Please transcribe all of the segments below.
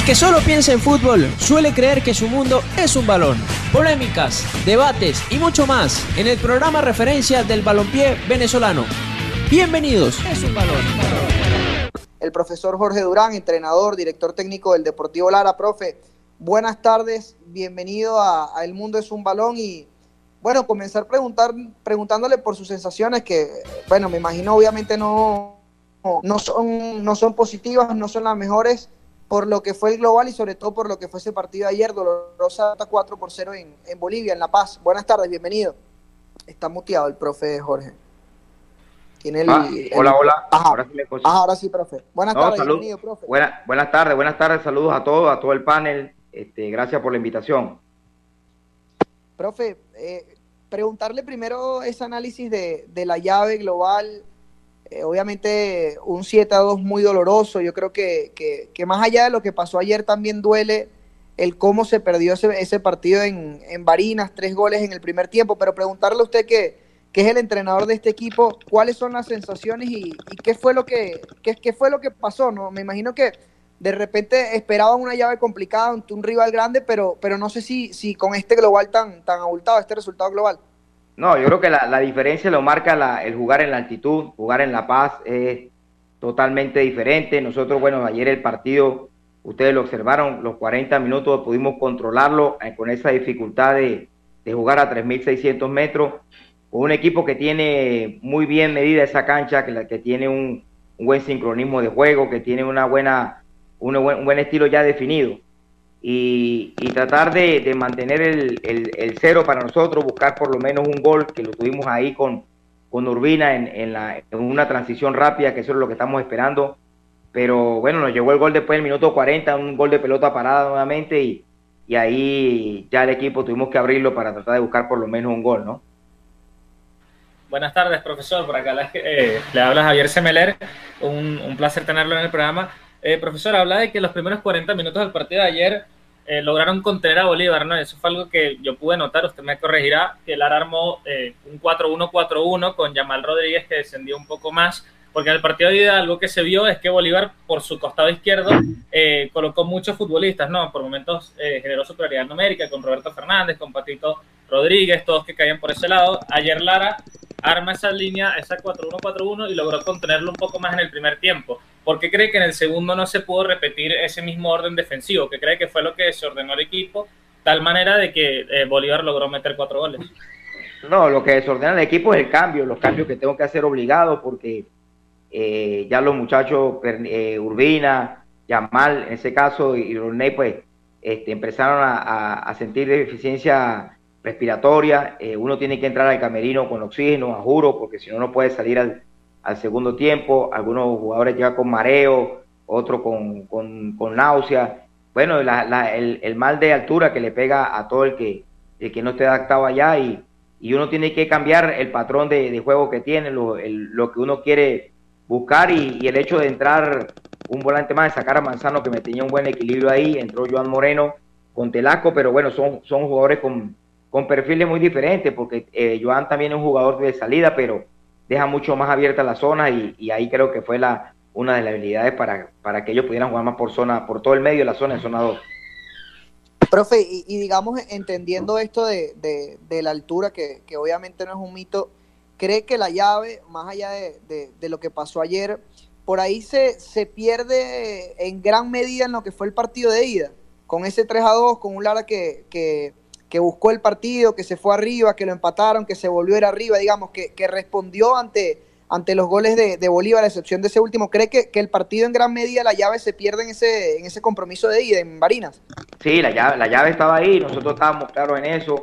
El que solo piensa en fútbol suele creer que su mundo es un balón. Polémicas, debates y mucho más en el programa referencia del balompié venezolano. Bienvenidos, es un balón. El profesor Jorge Durán, entrenador, director técnico del Deportivo Lara. Profe, buenas tardes, bienvenido a, El Mundo es un balón y bueno, comenzar preguntar, preguntándole por sus sensaciones que, bueno, me imagino obviamente no, no, son, no son positivas, no son las mejores por lo que fue el global y sobre todo por lo que fue ese partido de ayer, dolorosa 4 por 0 en, en Bolivia, en La Paz. Buenas tardes, bienvenido. Está muteado el profe Jorge. Tiene el, ah, hola, hola. ahora, sí ahora, sí profe. Buenas tardes, bienvenido, profe. buenas tardes, buenas tardes, saludos a todos, a todo el panel. Este, gracias por la invitación. Profe, eh, preguntarle primero ese análisis de, de la llave global eh, obviamente un 7 a 2 muy doloroso. Yo creo que, que, más allá de lo que pasó ayer también duele el cómo se perdió ese, ese partido en, en, Barinas, tres goles en el primer tiempo. Pero preguntarle a usted que, que es el entrenador de este equipo, cuáles son las sensaciones y, qué fue lo que qué, qué, fue lo que pasó. No, me imagino que de repente esperaban una llave complicada ante un rival grande, pero, pero no sé si, si con este global tan, tan abultado, este resultado global. No, yo creo que la, diferencia lo marca el jugar en la altitud, jugar en La Paz es totalmente diferente. Nosotros, bueno, ayer el partido, ustedes lo observaron, los 40 minutos pudimos controlarlo eh, con esa dificultad de, jugar a 3.600 metros, con un equipo que tiene muy bien medida esa cancha, que, que tiene un, buen sincronismo de juego, que tiene una buena, un buen estilo ya definido y, tratar de, mantener el, cero para nosotros, buscar por lo menos un gol, que lo tuvimos ahí con, con Urbina en, la, en una transición rápida, que eso es lo que estamos esperando. Pero bueno, nos llegó el gol después del minuto 40, un gol de pelota parada nuevamente y, y ahí ya el equipo tuvimos que abrirlo para tratar de buscar por lo menos un gol, ¿no? Buenas tardes, profesor. Por acá eh, le Javier Semeler. Un, un placer tenerlo en el programa. Eh, profesor, habla de que los primeros 40 minutos del partido de ayer eh, lograron contener a Bolívar, ¿no? Eso fue algo que yo pude notar, usted me corregirá, que Lara armó eh, un 4-1-4-1 con Yamal Rodríguez que descendió un poco más, porque en el partido de ida algo que se vio es que Bolívar por su costado izquierdo colocó muchos futbolistas, ¿no? Por momentos generó superioridad numérica con Roberto Fernández, con Patito Rodríguez, todos que caían por ese lado. Ayer Lara arma esa línea, esa 4-1-4-1 y logró contenerlo un poco más en el primer tiempo. ¿Por qué cree que en el segundo no se pudo repetir ese mismo orden defensivo? ¿Qué cree que fue lo que desordenó el equipo? Tal manera de que eh, Bolívar logró meter cuatro goles. No, lo que desordena el equipo es el cambio, los cambios que tengo que hacer obligados porque eh, ya los muchachos, eh, Urbina, Yamal en ese caso y Roney, pues este, empezaron a, sentir deficiencia respiratoria. uno tiene que entrar al camerino con oxígeno, a juro, porque si no, no puede salir al, al segundo tiempo, algunos jugadores llegan con mareo, otros con, con, náusea. Bueno, el, mal de altura que le pega a todo el que, el que no esté adaptado allá y, y uno tiene que cambiar el patrón de, juego que tiene, lo, lo, que uno quiere buscar y, el hecho de entrar un volante más, de sacar a Manzano que me tenía un buen equilibrio ahí, entró Joan Moreno con Telasco, pero bueno, son, son jugadores con, con perfiles muy diferentes porque eh, Joan también es un jugador de salida, pero deja mucho más abierta la zona y, ahí creo que fue la, una de las habilidades para, para que ellos pudieran jugar más por zona, por todo el medio de la zona, en zona 2. Profe, y, digamos, entendiendo esto de, de, la altura, que, que, obviamente no es un mito, ¿cree que la llave, más allá de, de, lo que pasó ayer, por ahí se, se pierde en gran medida en lo que fue el partido de ida? Con ese 3 a 2, con un Lara que, que que buscó el partido, que se fue arriba, que lo empataron, que se volvió a ir arriba, digamos, que, que respondió ante, ante los goles de, de, Bolívar, a excepción de ese último. ¿Cree que, que, el partido en gran medida, la llave se pierde en ese, en ese compromiso de ida, en Barinas? Sí, la llave, la llave estaba ahí, nosotros estábamos claros en eso,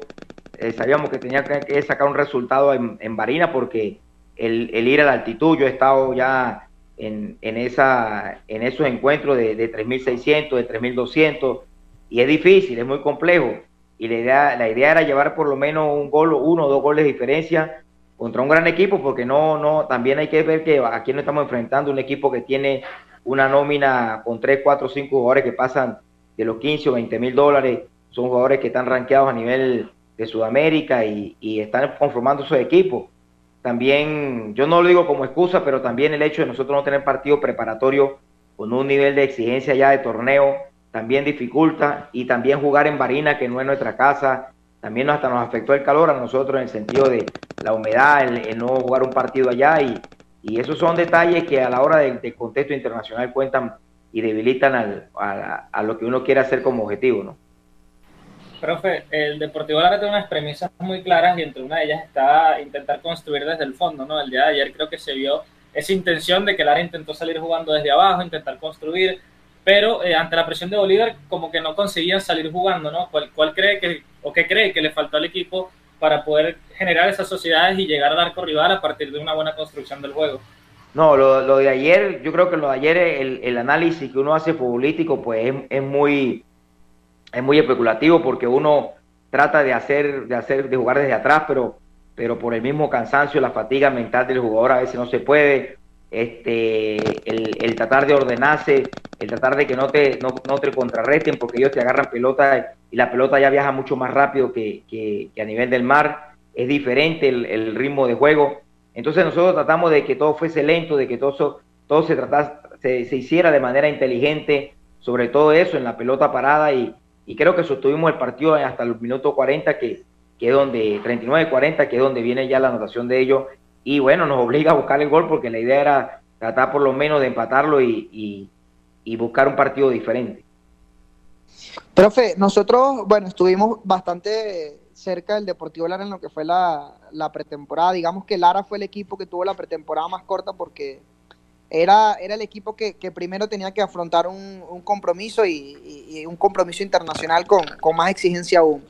eh, sabíamos que tenía que sacar un resultado en, en Barinas porque el, el, ir a la altitud, yo he estado ya en, en, esa, en esos encuentros de, de 3.600, de 3.200, y es difícil, es muy complejo y la idea, la idea era llevar por lo menos un gol, uno o dos goles de diferencia contra un gran equipo, porque no, no, también hay que ver que aquí no estamos enfrentando un equipo que tiene una nómina con 3, 4, 5 jugadores que pasan de los 15 o 20 mil dólares, son jugadores que están rankeados a nivel de Sudamérica y, y están conformando su equipo. También, yo no lo digo como excusa, pero también el hecho de nosotros no tener partido preparatorio con un nivel de exigencia ya de torneo también dificulta y también jugar en Barina, que no es nuestra casa, también hasta nos afectó el calor a nosotros en el sentido de la humedad, el, no jugar un partido allá y, y, esos son detalles que a la hora del contexto internacional cuentan y debilitan al, a, a, lo que uno quiere hacer como objetivo, ¿no? Profe, el Deportivo Lara tiene unas premisas muy claras y entre una de ellas está intentar construir desde el fondo, ¿no? El día de ayer creo que se vio esa intención de que Lara intentó salir jugando desde abajo, intentar construir, pero eh, ante la presión de Bolívar como que no conseguían salir jugando, ¿no? ¿Cuál, ¿Cuál, cree que, o qué cree que le faltó al equipo para poder generar esas sociedades y llegar al arco rival a partir de una buena construcción del juego? No, lo, lo de ayer, yo creo que lo de ayer, el, el análisis que uno hace futbolístico, pues es, es muy es muy especulativo porque uno trata de hacer, de hacer, de jugar desde atrás, pero, pero por el mismo cansancio, la fatiga mental del jugador a veces no se puede. Este, el, tratar de ordenarse, el tratar de que no te, no, te contrarresten porque ellos te agarran pelota y la pelota ya viaja mucho más rápido que, que, a nivel del mar, es diferente el, ritmo de juego. Entonces nosotros tratamos de que todo fuese lento, de que todo, todo se, tratase, se, se hiciera de manera inteligente, sobre todo eso en la pelota parada. Y, y creo que sostuvimos el partido hasta el minuto 40, que, que es donde, 39-40, que es donde viene ya la anotación de ellos, y bueno, nos obliga a buscar el gol porque la idea era tratar por lo menos de empatarlo y, y, buscar un partido diferente. Profe, nosotros, bueno, estuvimos bastante cerca del Deportivo Lara en lo que fue la, la pretemporada. Digamos que Lara fue el equipo que tuvo la pretemporada más corta porque era, era el equipo que, primero tenía que afrontar un, compromiso y, un compromiso internacional con, más exigencia aún.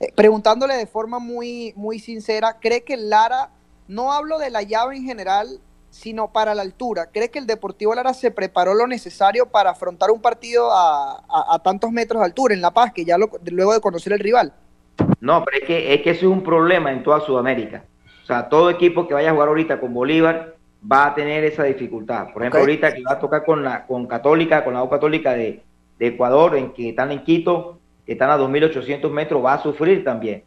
Eh, preguntándole de forma muy, muy sincera, ¿cree que Lara, no hablo de la llave en general, sino para la altura, ¿cree que el Deportivo Lara se preparó lo necesario para afrontar un partido a, tantos metros de altura en La Paz, que ya luego de conocer el rival? No, pero es que, es que eso es un problema en toda Sudamérica. O sea, todo equipo que vaya a jugar ahorita con Bolívar va a tener esa dificultad. Por ejemplo, ahorita que va a tocar con la con Católica, con la U Católica de, Ecuador, en que están en Quito, que están a 2.800 metros, va a sufrir también.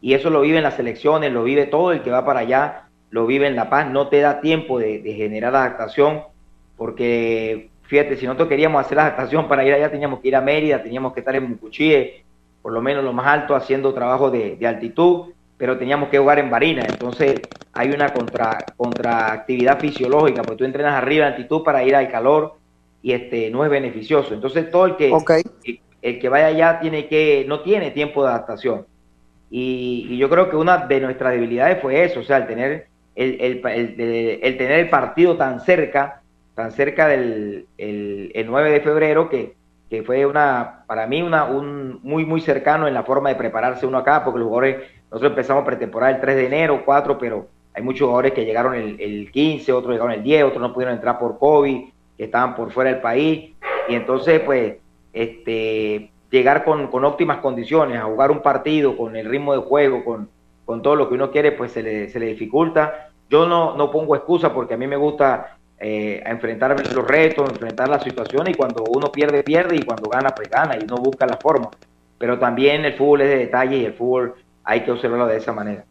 Y eso lo vive en las selecciones, lo vive todo el que va para allá, lo vive en La Paz. No te da tiempo de, generar adaptación, porque fíjate, si nosotros queríamos hacer la adaptación para ir allá, teníamos que ir a Mérida, teníamos que estar en Mucuchíe, por lo menos lo más alto, haciendo trabajo de, de altitud pero teníamos que jugar en Barina. Entonces hay una contra, contraactividad fisiológica, porque tú entrenas arriba en altitud para ir al calor y este no es beneficioso. Entonces todo el que, el, que vaya allá tiene que, no tiene tiempo de adaptación. Y, yo creo que una de nuestras debilidades fue eso, o sea, el tener el, el, tener el partido tan cerca, tan cerca del el, 9 de febrero, que, que fue una, para mí, una, un muy, muy cercano en la forma de prepararse uno acá, porque los jugadores nosotros empezamos pretemporada el 3 de enero, 4, pero hay muchos jugadores que llegaron el, 15, otros llegaron el 10, otros no pudieron entrar por COVID, que estaban por fuera del país. Y entonces, pues, este, llegar con, óptimas condiciones a jugar un partido con el ritmo de juego, con, con todo lo que uno quiere, pues se le, se le dificulta. Yo no, no pongo excusa porque a mí me gusta eh, enfrentar los retos, enfrentar las situaciones y cuando uno pierde, pierde y cuando gana, pues gana y uno busca la forma. Pero también el fútbol es de detalle y el fútbol hay que observarlo de esa manera.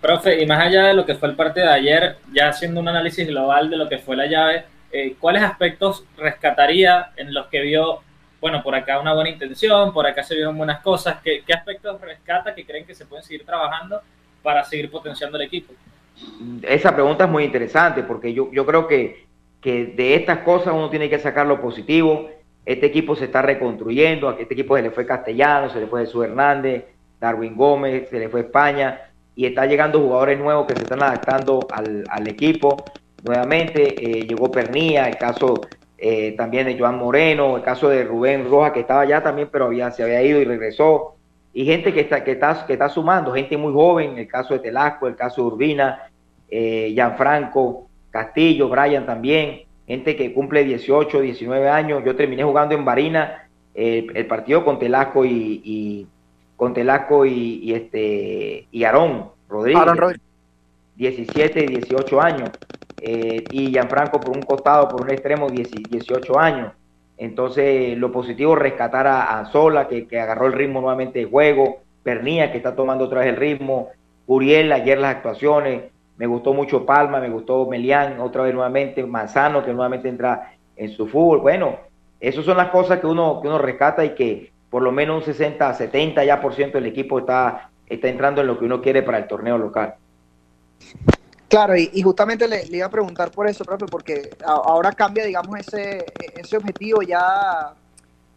Profe, y más allá de lo que fue el partido de ayer, ya haciendo un análisis global de lo que fue la llave, eh, ¿cuáles aspectos rescataría en los que vio, bueno, por acá una buena intención, por acá se vieron buenas cosas? ¿Qué, aspectos rescata que creen que se pueden seguir trabajando para seguir potenciando el equipo? Esa pregunta es muy interesante porque yo, yo creo que, que de estas cosas uno tiene que sacar lo positivo este equipo se está reconstruyendo, a este equipo se le fue Castellano, se le fue Jesús Hernández, Darwin Gómez, se le fue España, y está llegando jugadores nuevos que se están adaptando al, equipo. Nuevamente eh, llegó Pernía, el caso eh, también de Joan Moreno, el caso de Rubén Roja, que estaba allá también, pero había, se había ido y regresó. Y gente que está, que está, que está sumando, gente muy joven, el caso de Telasco, el caso de Urbina, eh, Gianfranco, Castillo, Brian también gente que cumple 18, 19 años. Yo terminé jugando en Barina el partido con Telasco y, con Telasco y, este y Aarón Rodríguez. 17, 18 años. Eh, y Gianfranco por un costado, por un extremo, 18 años. Entonces, lo positivo, rescatar a que, que agarró el ritmo nuevamente de juego, Pernía, que está tomando otra vez el ritmo, Uriel, ayer las actuaciones, me gustó mucho Palma, me gustó Melián, otra vez nuevamente, Manzano, que nuevamente entra en su fútbol. Bueno, esas son las cosas que uno, que uno rescata y que por lo menos un 60, 70 ya por ciento del equipo está, está entrando en lo que uno quiere para el torneo local. Claro, y, justamente le, iba a preguntar por eso, profe, porque ahora cambia, digamos, ese, ese objetivo ya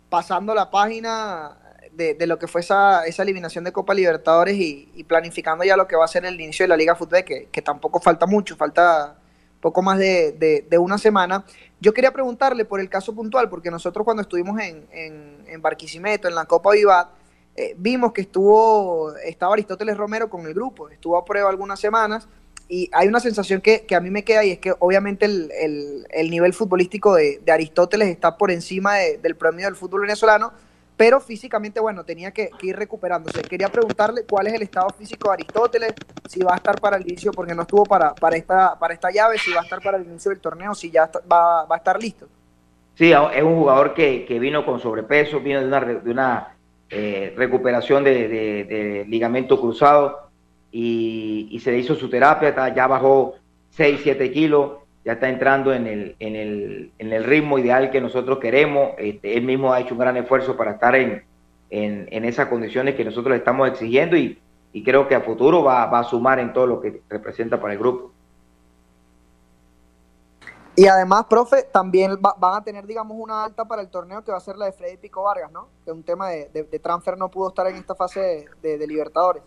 pasando la página de, lo que fue esa, esa, eliminación de Copa Libertadores y, planificando ya lo que va a ser el inicio de la Liga Fútbol, que, que tampoco falta mucho, falta poco más de, una semana. Yo quería preguntarle por el caso puntual, porque nosotros cuando estuvimos en, en, Barquisimeto, en la Copa Vivat, eh, vimos que estuvo, estaba Aristóteles Romero con el grupo, estuvo a prueba algunas semanas y hay una sensación que, a mí me queda y es que obviamente el, nivel futbolístico de, Aristóteles está por encima del promedio del fútbol venezolano, pero físicamente, bueno, tenía que, ir recuperándose. Quería preguntarle cuál es el estado físico de Aristóteles, si va a estar para el inicio, porque no estuvo para, para, esta, para esta llave, si va a estar para el inicio del torneo, si ya va, a estar listo. Sí, es un jugador que, vino con sobrepeso, vino de una, de una eh, recuperación de ligamento cruzado y, se le hizo su terapia, ya bajó 6, 7 kilos, ya está entrando en el, en el, en el ritmo ideal que nosotros queremos. Este, él mismo ha hecho un gran esfuerzo para estar en, en, esas condiciones que nosotros le estamos exigiendo y, y creo que a futuro va, va, a sumar en todo lo que representa para el grupo. Y además, profe, también van a tener, digamos, una alta para el torneo que va a ser la de Freddy Pico Vargas, ¿no? Que un tema de, transfer no pudo estar en esta fase de Libertadores.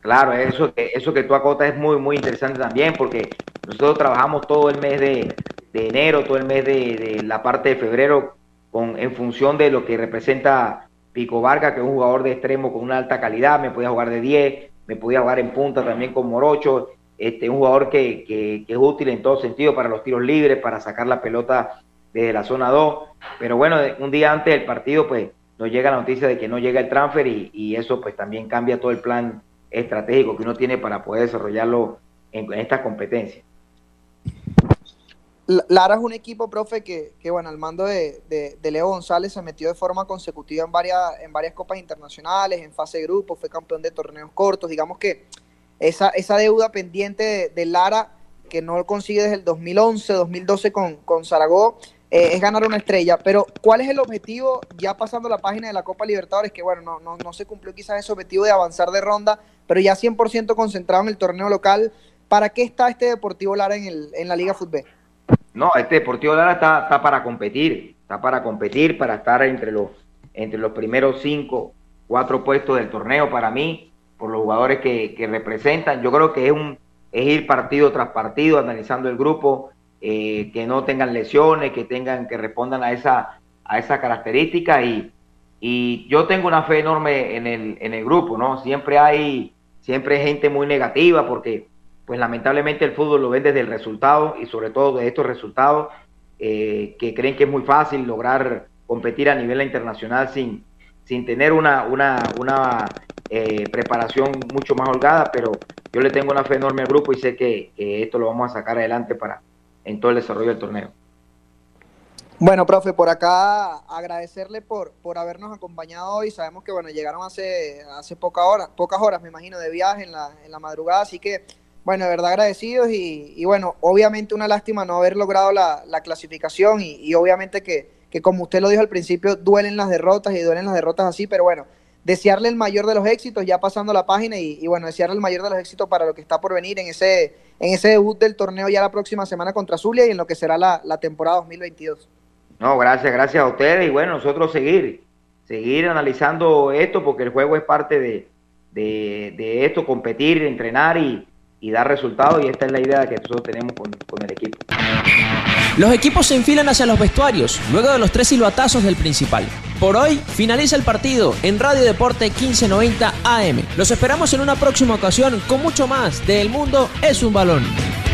Claro, eso que, eso que tú acotas es muy, muy interesante también porque nosotros trabajamos todo el mes de, enero, todo el mes de, la parte de febrero con, en función de lo que representa Pico Vargas, que es un jugador de extremo con una alta calidad, me podía jugar de 10, me podía jugar en punta también con Morocho, este, un jugador que, que, es útil en todo sentido para los tiros libres, para sacar la pelota desde la zona 2, pero bueno, un día antes del partido pues nos llega la noticia de que no llega el transfer y, y eso pues también cambia todo el plan estratégico que uno tiene para poder desarrollarlo en, esta competencia. Lara es un equipo, profe, que, que bueno, al mando de, de, Leo González se metió de forma consecutiva en varias, en varias copas internacionales, en fase grupo, fue campeón de torneos cortos. Digamos que esa, esa deuda pendiente de, Lara, que no lo consigue desde el 2011, 2012 con, con Zaragoza, eh, es ganar una estrella. Pero, ¿cuál es el objetivo ya pasando la página de la Copa Libertadores? Que bueno, no, no, no se cumplió quizás ese objetivo de avanzar de ronda, pero ya 100% concentrado en el torneo local. ¿Para qué está este Deportivo Lara en, el, en la Liga Fútbol? No, este Deportivo Lara está, está para competir, está para competir, para estar entre los, entre los primeros cinco, cuatro puestos del torneo para mí, por los jugadores que, que representan. Yo creo que es, un, es ir partido tras partido, analizando el grupo, eh, que no tengan lesiones, que tengan, que respondan a esa, a esa característica y, y yo tengo una fe enorme en el, en el grupo, ¿no? Siempre hay, siempre hay gente muy negativa porque, pues lamentablemente el fútbol lo ven desde el resultado y sobre todo de estos resultados eh, que creen que es muy fácil lograr competir a nivel internacional sin, sin tener una, una, una eh, preparación mucho más holgada, pero yo le tengo una fe enorme al grupo y sé que esto lo vamos a sacar adelante para, en todo el desarrollo del torneo. Bueno, profe, por acá agradecerle por, por habernos acompañado hoy. Sabemos que bueno, llegaron hace, hace poca hora, pocas horas, me imagino, de viaje en la, en la madrugada, así que bueno, de verdad agradecidos y, bueno, obviamente una lástima no haber logrado la, la clasificación y, y obviamente que, que, como usted lo dijo al principio, duelen las derrotas y duelen las derrotas así, pero bueno, desearle el mayor de los éxitos, ya pasando la página, y, bueno, desearle el mayor de los éxitos para lo que está por venir en ese, en ese debut del torneo ya la próxima semana contra Zulia y en lo que será la, temporada 2022. No, gracias, gracias a ustedes y bueno, nosotros seguir, seguir analizando esto porque el juego es parte de, de, esto, competir, entrenar y, y, dar resultados y esta es la idea que nosotros tenemos con, con el equipo. Los equipos se enfilan hacia los vestuarios, luego de los tres silbatazos del principal. Por hoy finaliza el partido en Radio Deporte 1590 AM. Los esperamos en una próxima ocasión con mucho más de El Mundo es un balón.